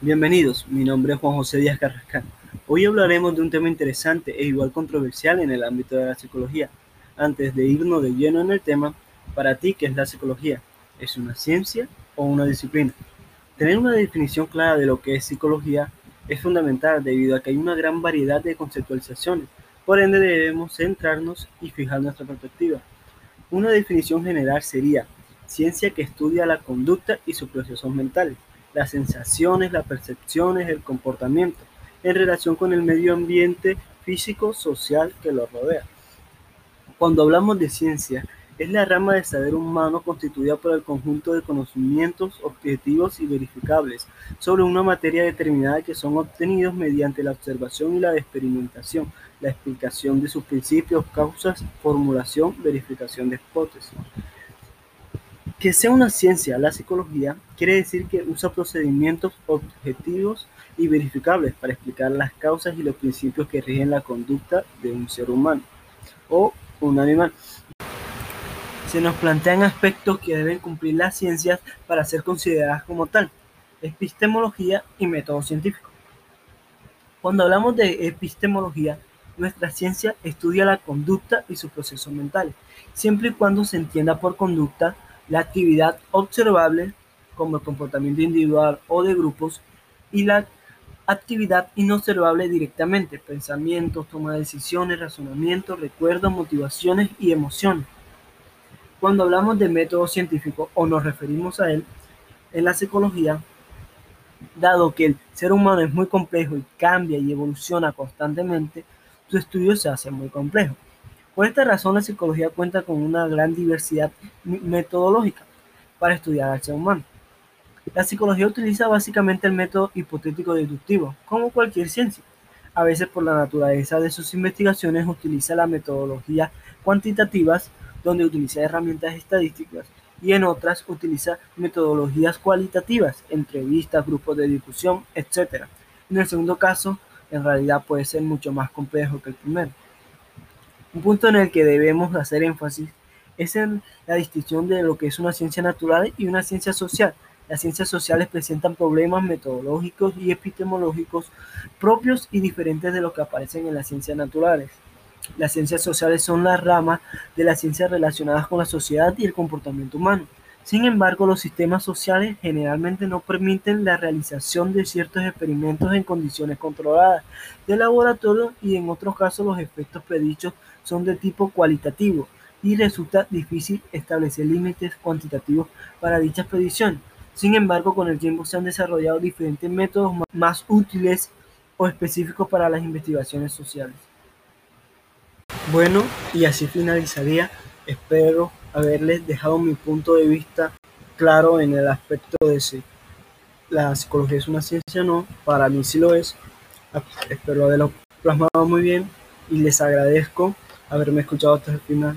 Bienvenidos, mi nombre es Juan José Díaz Carrascal. Hoy hablaremos de un tema interesante e igual controversial en el ámbito de la psicología. Antes de irnos de lleno en el tema, para ti, ¿qué es la psicología? ¿Es una ciencia o una disciplina? Tener una definición clara de lo que es psicología es fundamental debido a que hay una gran variedad de conceptualizaciones, por ende debemos centrarnos y fijar nuestra perspectiva. Una definición general sería ciencia que estudia la conducta y sus procesos mentales las sensaciones, las percepciones, el comportamiento en relación con el medio ambiente físico, social que lo rodea. Cuando hablamos de ciencia, es la rama de saber humano constituida por el conjunto de conocimientos objetivos y verificables sobre una materia determinada que son obtenidos mediante la observación y la experimentación, la explicación de sus principios, causas, formulación, verificación de hipótesis. Que sea una ciencia la psicología quiere decir que usa procedimientos objetivos y verificables para explicar las causas y los principios que rigen la conducta de un ser humano o un animal. Se nos plantean aspectos que deben cumplir las ciencias para ser consideradas como tal, epistemología y método científico. Cuando hablamos de epistemología, nuestra ciencia estudia la conducta y sus procesos mentales, siempre y cuando se entienda por conducta la actividad observable, como el comportamiento individual o de grupos, y la actividad inobservable directamente, pensamientos, toma de decisiones, razonamiento, recuerdos, motivaciones y emociones. Cuando hablamos de método científico o nos referimos a él, en la psicología, dado que el ser humano es muy complejo y cambia y evoluciona constantemente, su estudio se hace muy complejo. Por esta razón, la psicología cuenta con una gran diversidad metodológica para estudiar al ser humano. La psicología utiliza básicamente el método hipotético deductivo, como cualquier ciencia. A veces por la naturaleza de sus investigaciones utiliza la metodología cuantitativas, donde utiliza herramientas estadísticas, y en otras utiliza metodologías cualitativas, entrevistas, grupos de discusión, etc. En el segundo caso, en realidad puede ser mucho más complejo que el primero. Un punto en el que debemos hacer énfasis es en la distinción de lo que es una ciencia natural y una ciencia social. Las ciencias sociales presentan problemas metodológicos y epistemológicos propios y diferentes de los que aparecen en las ciencias naturales. Las ciencias sociales son las ramas de las ciencias relacionadas con la sociedad y el comportamiento humano. Sin embargo, los sistemas sociales generalmente no permiten la realización de ciertos experimentos en condiciones controladas de laboratorio y en otros casos los efectos predichos son de tipo cualitativo y resulta difícil establecer límites cuantitativos para dichas predicciones. Sin embargo, con el tiempo se han desarrollado diferentes métodos más útiles o específicos para las investigaciones sociales. Bueno, y así finalizaría. Espero haberles dejado mi punto de vista claro en el aspecto de si la psicología es una ciencia o no. Para mí sí lo es. Espero haberlo plasmado muy bien y les agradezco haberme escuchado hasta el final.